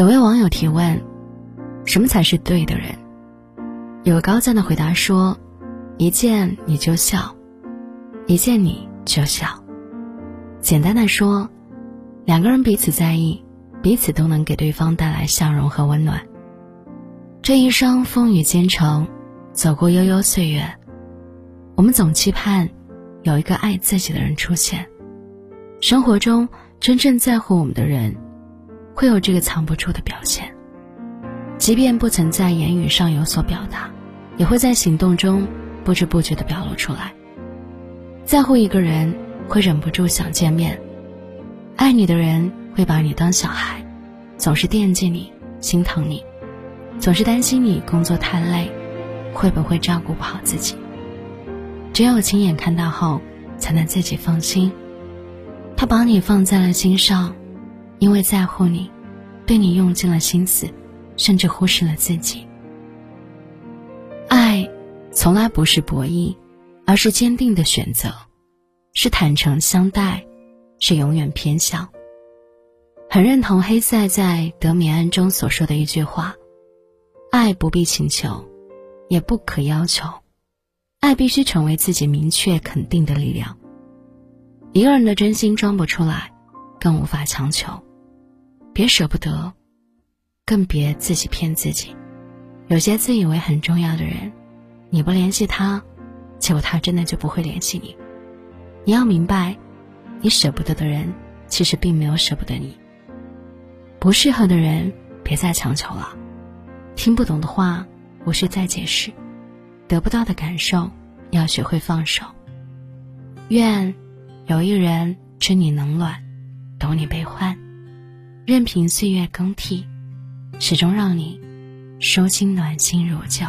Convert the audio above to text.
有位网友提问：“什么才是对的人？”有个高赞的回答说：“一见你就笑，一见你就笑。”简单的说，两个人彼此在意，彼此都能给对方带来笑容和温暖。这一生风雨兼程，走过悠悠岁月，我们总期盼有一个爱自己的人出现。生活中真正在乎我们的人，会有这个藏不住的表现。即便不曾在言语上有所表达，也会在行动中不知不觉地表露出来。在乎一个人，会忍不住想见面；爱你的人会把你当小孩，总是惦记你、心疼你。总是担心你工作太累，会不会照顾不好自己？只有亲眼看到后，才能自己放心。他把你放在了心上，因为在乎你，对你用尽了心思，甚至忽视了自己。爱，从来不是博弈，而是坚定的选择，是坦诚相待，是永远偏向。很认同黑塞在《德米安》中所说的一句话。爱不必请求，也不可要求，爱必须成为自己明确肯定的力量。一个人的真心装不出来，更无法强求。别舍不得，更别自己骗自己。有些自以为很重要的人，你不联系他，结果他真的就不会联系你。你要明白，你舍不得的人，其实并没有舍不得你。不适合的人，别再强求了。听不懂的话，无需再解释；得不到的感受，要学会放手。愿有一人知你冷暖，懂你悲欢，任凭岁月更替，始终让你收心暖心如旧。